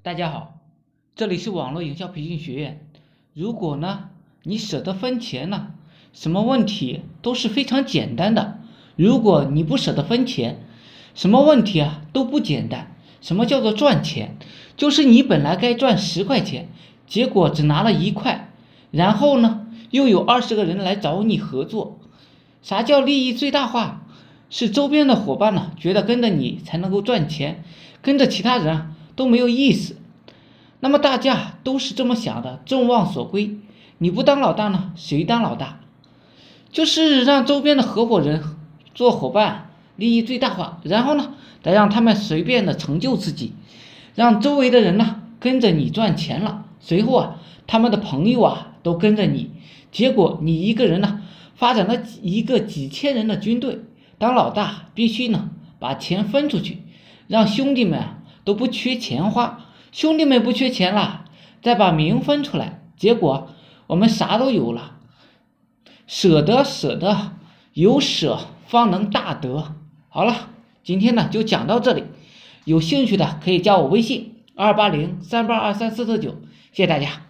大家好，这里是网络营销培训学院。如果呢，你舍得分钱呢，什么问题都是非常简单的。如果你不舍得分钱，什么问题啊都不简单。什么叫做赚钱？就是你本来该赚十块钱，结果只拿了一块，然后呢，又有二十个人来找你合作。啥叫利益最大化？是周边的伙伴呢，觉得跟着你才能够赚钱，跟着其他人都没有意思。那么大家都是这么想的，众望所归。你不当老大呢，谁当老大？就是让周边的合伙人做伙伴，利益最大化，然后呢，再让他们随便的成就自己，让周围的人呢跟着你赚钱了。随后啊，他们的朋友啊都跟着你，结果你一个人呢发展了一个几千人的军队。当老大必须呢把钱分出去，让兄弟们都不缺钱花。兄弟们不缺钱了，再把名分出来，结果我们啥都有了。舍得舍得，有舍方能大得。好了，今天呢就讲到这里，有兴趣的可以加我微信二八零三八二三四四九，谢谢大家。